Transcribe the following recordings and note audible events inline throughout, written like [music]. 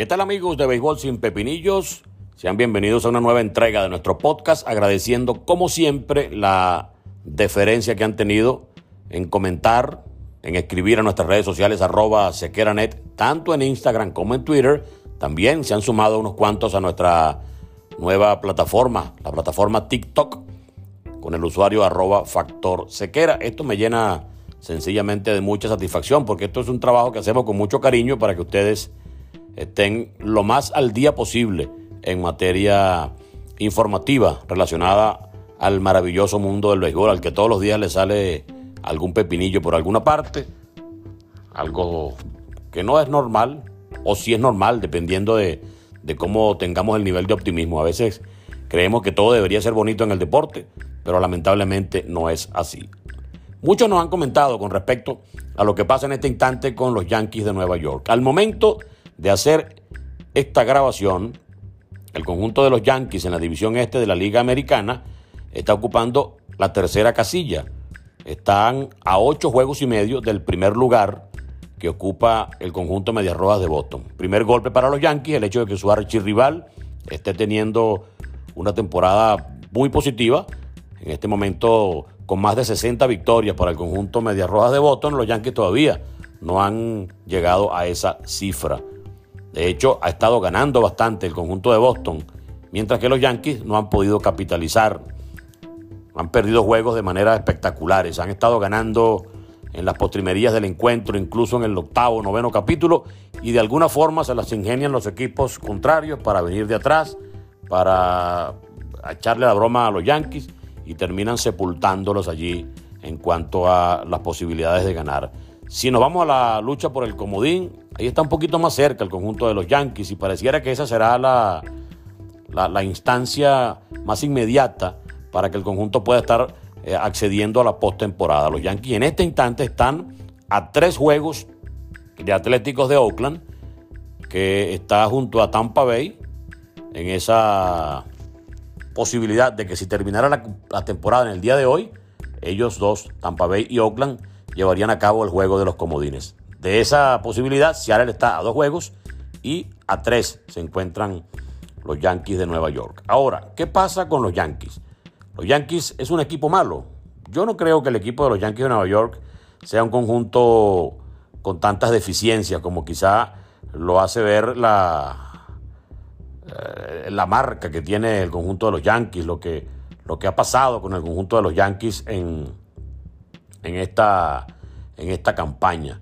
¿Qué tal amigos de Béisbol sin Pepinillos? Sean bienvenidos a una nueva entrega de nuestro podcast, agradeciendo como siempre la deferencia que han tenido en comentar, en escribir a nuestras redes sociales arroba sequeranet, tanto en Instagram como en Twitter. También se han sumado unos cuantos a nuestra nueva plataforma, la plataforma TikTok, con el usuario arroba factor sequera. Esto me llena sencillamente de mucha satisfacción porque esto es un trabajo que hacemos con mucho cariño para que ustedes estén lo más al día posible en materia informativa relacionada al maravilloso mundo del béisbol, al que todos los días le sale algún pepinillo por alguna parte, algo que no es normal, o si es normal, dependiendo de, de cómo tengamos el nivel de optimismo. A veces creemos que todo debería ser bonito en el deporte, pero lamentablemente no es así. Muchos nos han comentado con respecto a lo que pasa en este instante con los Yankees de Nueva York. Al momento de hacer esta grabación, el conjunto de los Yankees en la división este de la Liga Americana está ocupando la tercera casilla. Están a ocho juegos y medio del primer lugar que ocupa el conjunto Medias Rojas de Boston. Primer golpe para los Yankees, el hecho de que su archirrival esté teniendo una temporada muy positiva. En este momento, con más de 60 victorias para el conjunto Medias Rojas de Boston, los Yankees todavía no han llegado a esa cifra. De hecho, ha estado ganando bastante el conjunto de Boston, mientras que los Yankees no han podido capitalizar. Han perdido juegos de manera espectaculares. Han estado ganando en las postrimerías del encuentro, incluso en el octavo, noveno capítulo, y de alguna forma se las ingenian los equipos contrarios para venir de atrás, para echarle la broma a los Yankees y terminan sepultándolos allí en cuanto a las posibilidades de ganar. Si nos vamos a la lucha por el comodín, ahí está un poquito más cerca el conjunto de los Yankees y pareciera que esa será la, la, instancia más inmediata para que el conjunto pueda estar eh, accediendo a la postemporada. Los Yankees en este instante están a tres juegos de Atléticos de Oakland, que está junto a Tampa Bay en esa posibilidad de que si terminara la, la temporada en el día de hoy, ellos dos, Tampa Bay y Oakland, llevarían a cabo el juego de los comodines. De esa posibilidad, Seattle está a dos juegos y a tres se encuentran los Yankees de Nueva York. Ahora, ¿qué pasa con los Yankees? Los Yankees es un equipo malo. Yo no creo que el equipo de los Yankees de Nueva York sea un conjunto con tantas deficiencias como quizá lo hace ver la, eh, la marca que tiene el conjunto de los Yankees, lo que, lo que ha pasado con el conjunto de los Yankees en, en esta, en esta campaña.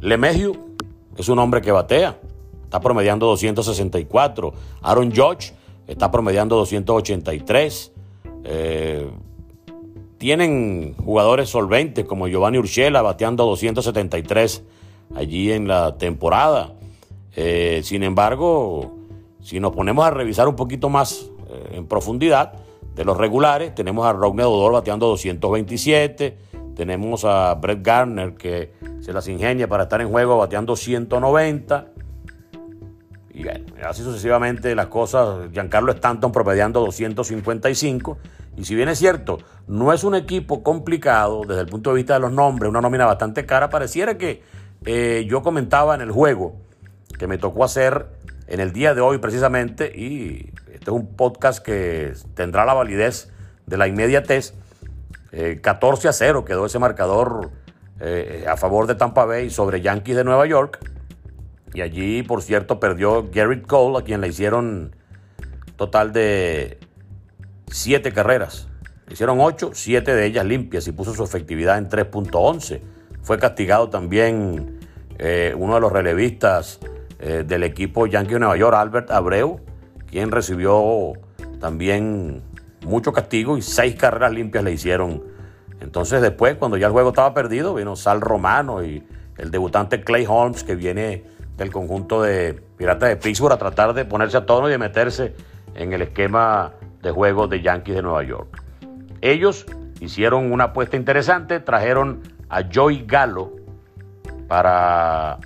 Lemegio es un hombre que batea, está promediando 264. Aaron Judge está promediando 283. Eh, tienen jugadores solventes como Giovanni Urshela bateando 273 allí en la temporada. Eh, sin embargo, si nos ponemos a revisar un poquito más eh, en profundidad, de los regulares, tenemos a Rodney Odor bateando 227, tenemos a Brett Garner que se las ingenia para estar en juego bateando 190. Y así sucesivamente las cosas. Giancarlo Stanton promediando 255. Y si bien es cierto, no es un equipo complicado desde el punto de vista de los nombres, una nómina bastante cara, pareciera que eh, yo comentaba en el juego que me tocó hacer en el día de hoy precisamente, y este es un podcast que tendrá la validez de la inmediatez, 14 eh, a 0 quedó ese marcador eh, a favor de Tampa Bay sobre Yankees de Nueva York. Y allí, por cierto, perdió Garrett Cole, a quien le hicieron total de 7 carreras. Hicieron 8, 7 de ellas limpias y puso su efectividad en 3.11. Fue castigado también eh, uno de los relevistas eh, del equipo Yankee de Nueva York, Albert Abreu, quien recibió también mucho castigo y seis carreras limpias le hicieron. Entonces después, cuando ya el juego estaba perdido, vino Sal Romano y el debutante Clay Holmes, que viene del conjunto de Piratas de Pittsburgh a tratar de ponerse a tono y de meterse en el esquema de juego de Yankees de Nueva York. Ellos hicieron una apuesta interesante, trajeron a Joey Gallo para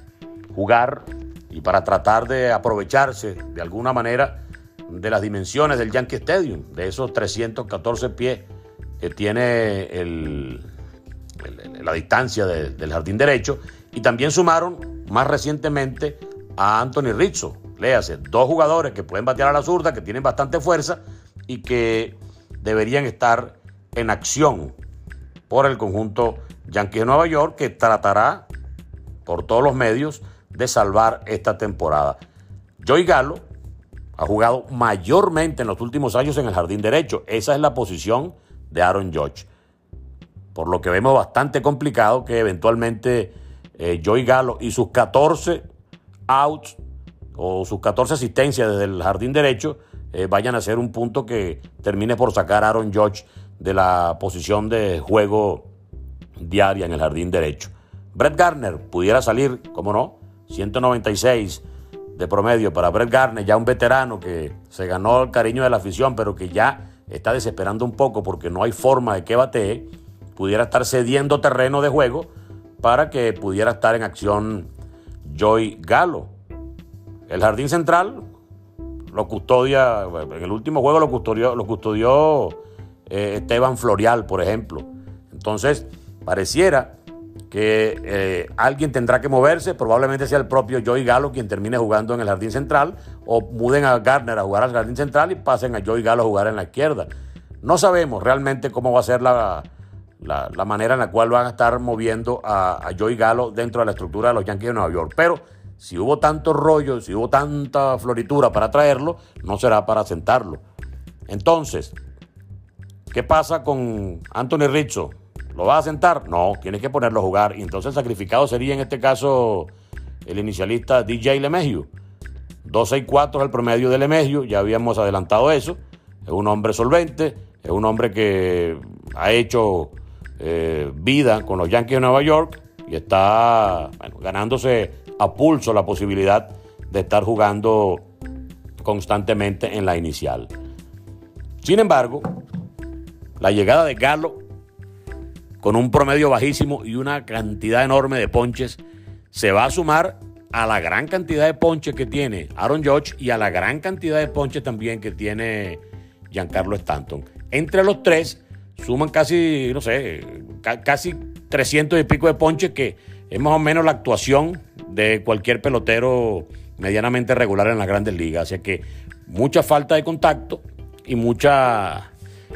jugar y para tratar de aprovecharse de alguna manera de las dimensiones del Yankee Stadium, de esos 314 pies que tiene el, la distancia del jardín derecho, y también sumaron más recientemente a Anthony Rizzo, léase, dos jugadores que pueden batear a la zurda, que tienen bastante fuerza y que deberían estar en acción por el conjunto Yankee de Nueva York, que tratará por todos los medios de salvar esta temporada. Joey Galo ha jugado mayormente en los últimos años en el jardín derecho. Esa es la posición de Aaron Judge. Por lo que vemos bastante complicado que eventualmente eh, Joey Galo y sus 14 outs o sus 14 asistencias desde el jardín derecho eh, vayan a ser un punto que termine por sacar a Aaron Judge de la posición de juego diaria en el jardín derecho. Brett Garner pudiera salir, como no, 196 de promedio para Brett Garner, ya un veterano que se ganó el cariño de la afición, pero que ya está desesperando un poco porque no hay forma de que batee, pudiera estar cediendo terreno de juego para que pudiera estar en acción Joy Galo. El jardín central lo custodia, en el último juego lo custodió, lo custodió eh, Esteban Florial, por ejemplo. Entonces, pareciera que eh, alguien tendrá que moverse, probablemente sea el propio Joey Galo quien termine jugando en el jardín central, o muden a Gardner a jugar al jardín central y pasen a Joey Galo a jugar en la izquierda. No sabemos realmente cómo va a ser la, la, manera en la cual van a estar moviendo a, a Joey Galo dentro de la estructura de los Yankees de Nueva York, pero si hubo tanto rollo, si hubo tanta floritura para traerlo, no será para sentarlo. Entonces, ¿qué pasa con Anthony Rizzo? ¿Lo va a sentar? No, tienes que ponerlo a jugar. Y entonces sacrificado sería en este caso el inicialista DJ Lemegio. 2-6-4 es el promedio de Lemegio, ya habíamos adelantado eso. Es un hombre solvente, es un hombre que ha hecho eh, vida con los Yankees de Nueva York y está ganándose a pulso la posibilidad de estar jugando constantemente en la inicial. Sin embargo, la llegada de Galo con un promedio bajísimo y una cantidad enorme de ponches, se va a sumar a la gran cantidad de ponches que tiene Aaron Judge y a la gran cantidad de ponches también que tiene Giancarlo Stanton. Entre los tres suman casi, no sé, casi 300 y pico de ponches que es más o menos la actuación de cualquier pelotero medianamente regular en las grandes ligas. Así que mucha falta de contacto y mucha,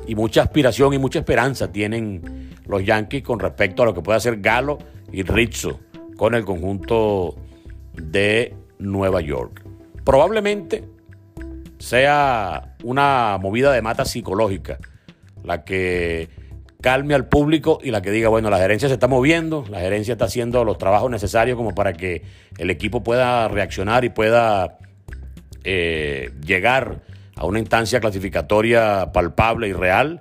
y mucha aspiración y mucha esperanza tienen los Yankees con respecto a lo que puede hacer Galo y Rizzo con el conjunto de Nueva York. Probablemente sea una movida de mata psicológica la que calme al público y la que diga, bueno, la gerencia se está moviendo, la gerencia está haciendo los trabajos necesarios como para que el equipo pueda reaccionar y pueda eh, llegar a una instancia clasificatoria palpable y real,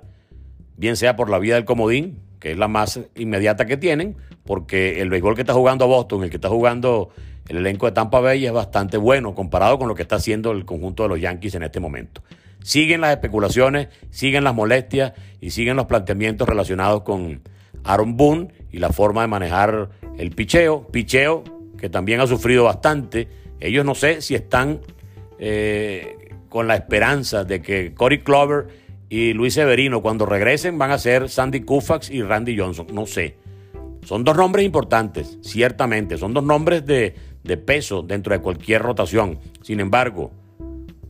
bien sea por la vía del comodín, que es la más inmediata que tienen, porque el béisbol que está jugando Boston, el que está jugando el elenco de Tampa Bay es bastante bueno comparado con lo que está haciendo el conjunto de los Yankees en este momento. Siguen las especulaciones, siguen las molestias y siguen los planteamientos relacionados con Aaron Boone y la forma de manejar el picheo. Picheo que también ha sufrido bastante. Ellos no sé si están eh, con la esperanza de que Corey Clover y Luis Severino, cuando regresen, van a ser Sandy Koufax y Randy Johnson. No sé. Son dos nombres importantes, ciertamente. Son dos nombres de, de peso dentro de cualquier rotación. Sin embargo,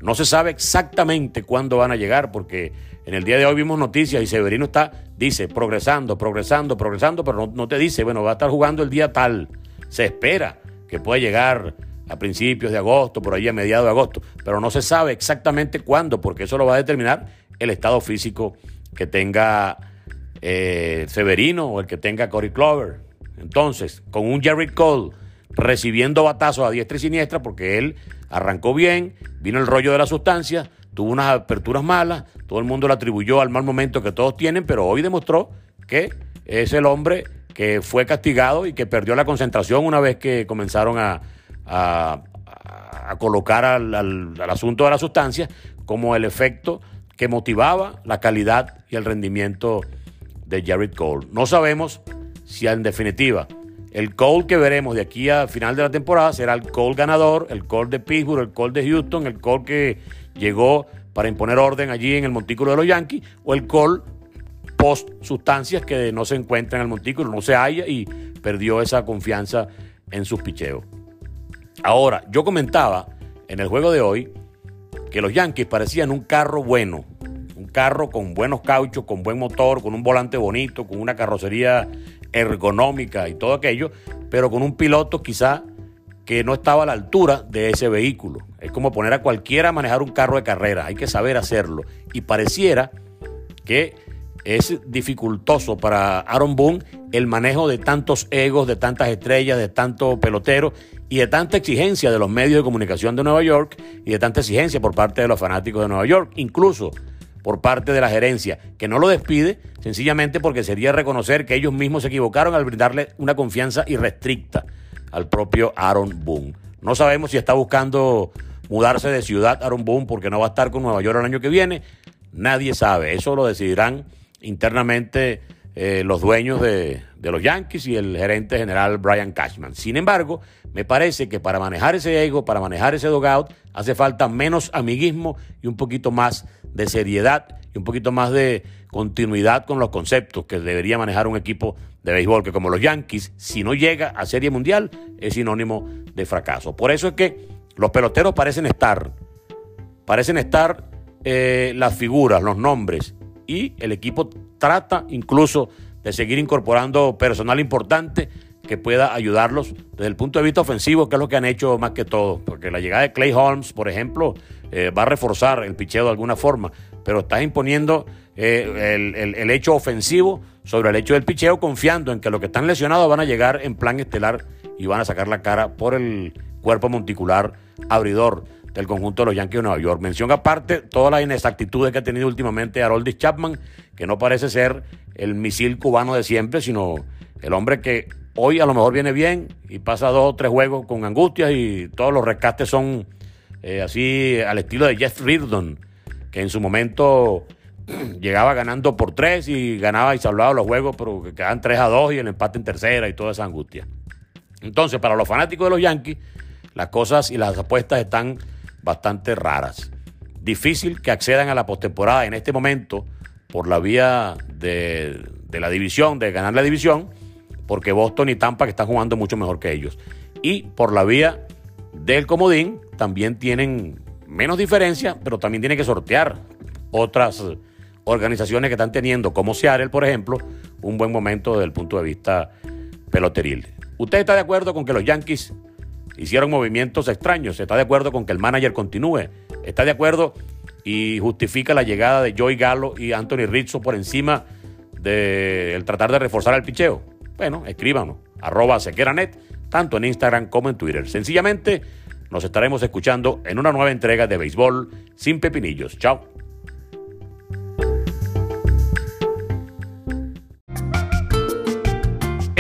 no se sabe exactamente cuándo van a llegar, porque en el día de hoy vimos noticias y Severino está, dice, progresando, progresando, progresando, pero no, no te dice, bueno, va a estar jugando el día tal. Se espera que pueda llegar a principios de agosto, por ahí a mediados de agosto, pero no se sabe exactamente cuándo, porque eso lo va a determinar el estado físico que tenga eh, Severino o el que tenga Cory Clover. Entonces, con un Jerry Cole recibiendo batazos a diestra y siniestra, porque él arrancó bien, vino el rollo de la sustancia, tuvo unas aperturas malas, todo el mundo lo atribuyó al mal momento que todos tienen, pero hoy demostró que es el hombre que fue castigado y que perdió la concentración una vez que comenzaron a, a, colocar al, al asunto de la sustancia como el efecto que motivaba la calidad y el rendimiento de Jared Cole. No sabemos si en definitiva el Cole que veremos de aquí a final de la temporada será el Cole ganador, el Cole de Pittsburgh, el Cole de Houston, el Cole que llegó para imponer orden allí en el montículo de los Yankees, o el Cole post sustancias que no se encuentra en el montículo, no se halla y perdió esa confianza en sus picheos. Ahora, yo comentaba en el juego de hoy que los Yankees parecían un carro bueno, un carro con buenos cauchos, con buen motor, con un volante bonito, con una carrocería ergonómica y todo aquello, pero con un piloto quizá que no estaba a la altura de ese vehículo. Es como poner a cualquiera a manejar un carro de carrera, hay que saber hacerlo. Y pareciera que es dificultoso para Aaron Boone el manejo de tantos egos, de tantas estrellas, de tantos peloteros y de tanta exigencia de los medios de comunicación de Nueva York y de tanta exigencia por parte de los fanáticos de Nueva York, incluso por parte de la gerencia, que no lo despide sencillamente porque sería reconocer que ellos mismos se equivocaron al brindarle una confianza irrestricta al propio Aaron Boone. No sabemos si está buscando mudarse de ciudad Aaron Boone porque no va a estar con Nueva York el año que viene. Nadie sabe, eso lo decidirán internamente eh, los dueños de, los Yankees y el gerente general Brian Cashman. Sin embargo, me parece que para manejar ese ego, para manejar ese dogout, hace falta menos amiguismo y un poquito más de seriedad y un poquito más de continuidad con los conceptos que debería manejar un equipo de béisbol que como los Yankees, si no llega a Serie Mundial, es sinónimo de fracaso. Por eso es que los peloteros parecen estar, parecen estar eh, las figuras, los nombres, y el equipo trata incluso de seguir incorporando personal importante que pueda ayudarlos desde el punto de vista ofensivo, que es lo que han hecho más que todo. Porque la llegada de Clay Holmes, por ejemplo, eh, va a reforzar el picheo de alguna forma, pero está imponiendo eh, el, hecho ofensivo sobre el hecho del picheo, confiando en que los que están lesionados van a llegar en plan estelar y van a sacar la cara por el cuerpo monticular abridor del conjunto de los Yankees de Nueva York. Mención aparte, todas las inexactitudes que ha tenido últimamente Haroldis Chapman, que no parece ser el misil cubano de siempre, sino el hombre que Hoy a lo mejor viene bien y pasa dos o tres juegos con angustias y todos los rescates son eh, así al estilo de Jeff Reardon, que en su momento [clears throat] llegaba ganando por tres y ganaba y salvaba los juegos, pero que quedaban 3 a 2 y el empate en tercera y toda esa angustia. Entonces, para los fanáticos de los Yankees, las cosas y las apuestas están bastante raras. Difícil que accedan a la postemporada en este momento por la vía de, la división, de ganar la división porque Boston y Tampa que están jugando mucho mejor que ellos. Y por la vía del comodín también tienen menos diferencia, pero también tienen que sortear otras organizaciones que están teniendo, como Seattle, por ejemplo, un buen momento desde el punto de vista peloteril. ¿Usted está de acuerdo con que los Yankees hicieron movimientos extraños? ¿Está de acuerdo con que el manager continúe? ¿Está de acuerdo y justifica la llegada de Joey Gallo y Anthony Rizzo por encima del tratar de reforzar el picheo? Bueno, escríbanos, arroba sequeranet, tanto en Instagram como en Twitter. Sencillamente, nos estaremos escuchando en una nueva entrega de Béisbol sin pepinillos. Chao.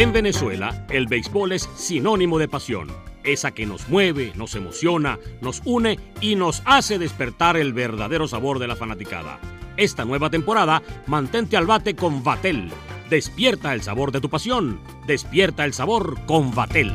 En Venezuela, el béisbol es sinónimo de pasión, esa que nos mueve, nos emociona, nos une y nos hace despertar el verdadero sabor de la fanaticada. Esta nueva temporada, mantente al bate con Vatel Despierta el sabor de tu pasión. Despierta el sabor con Vatel.